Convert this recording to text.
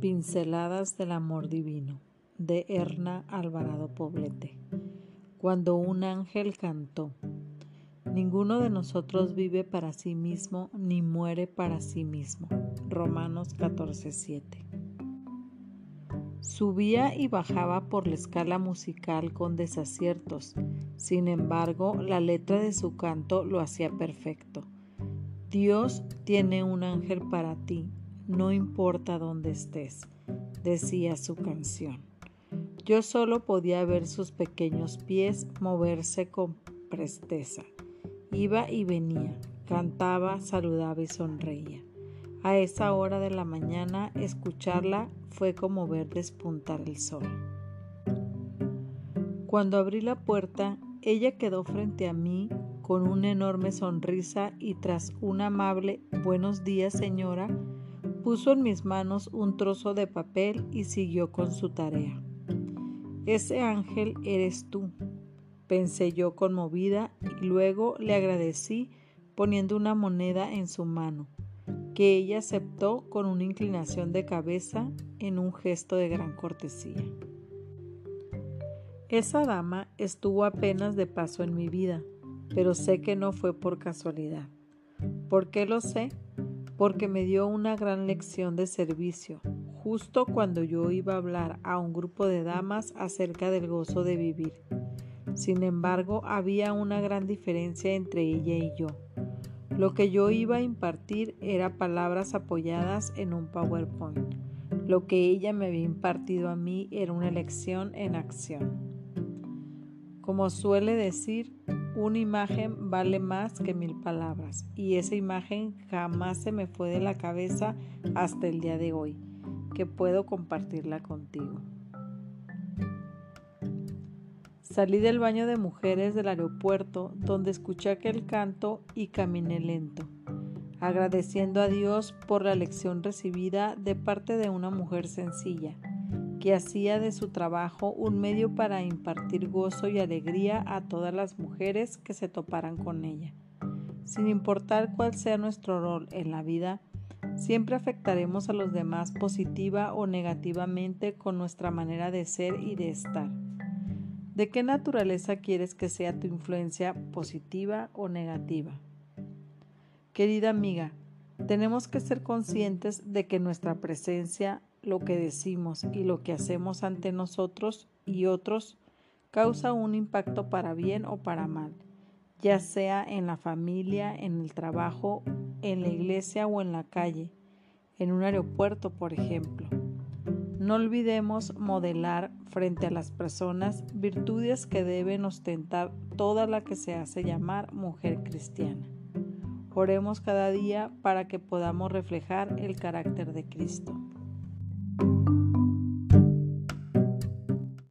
Pinceladas del Amor Divino de Erna Alvarado Poblete. Cuando un ángel cantó, ninguno de nosotros vive para sí mismo ni muere para sí mismo. Romanos 14:7. Subía y bajaba por la escala musical con desaciertos, sin embargo la letra de su canto lo hacía perfecto. Dios tiene un ángel para ti, no importa dónde estés, decía su canción. Yo solo podía ver sus pequeños pies moverse con presteza. Iba y venía, cantaba, saludaba y sonreía. A esa hora de la mañana escucharla fue como ver despuntar el sol. Cuando abrí la puerta, ella quedó frente a mí con una enorme sonrisa y tras un amable buenos días señora, puso en mis manos un trozo de papel y siguió con su tarea. Ese ángel eres tú, pensé yo conmovida y luego le agradecí poniendo una moneda en su mano, que ella aceptó con una inclinación de cabeza en un gesto de gran cortesía. Esa dama estuvo apenas de paso en mi vida, pero sé que no fue por casualidad. ¿Por qué lo sé? Porque me dio una gran lección de servicio, justo cuando yo iba a hablar a un grupo de damas acerca del gozo de vivir. Sin embargo, había una gran diferencia entre ella y yo. Lo que yo iba a impartir era palabras apoyadas en un PowerPoint. Lo que ella me había impartido a mí era una lección en acción. Como suele decir, una imagen vale más que mil palabras y esa imagen jamás se me fue de la cabeza hasta el día de hoy, que puedo compartirla contigo. Salí del baño de mujeres del aeropuerto donde escuché aquel canto y caminé lento, agradeciendo a Dios por la lección recibida de parte de una mujer sencilla que hacía de su trabajo un medio para impartir gozo y alegría a todas las mujeres que se toparan con ella. Sin importar cuál sea nuestro rol en la vida, siempre afectaremos a los demás positiva o negativamente con nuestra manera de ser y de estar. ¿De qué naturaleza quieres que sea tu influencia positiva o negativa? Querida amiga, tenemos que ser conscientes de que nuestra presencia lo que decimos y lo que hacemos ante nosotros y otros causa un impacto para bien o para mal, ya sea en la familia, en el trabajo, en la iglesia o en la calle, en un aeropuerto, por ejemplo. No olvidemos modelar frente a las personas virtudes que deben ostentar toda la que se hace llamar mujer cristiana. Oremos cada día para que podamos reflejar el carácter de Cristo. Thank you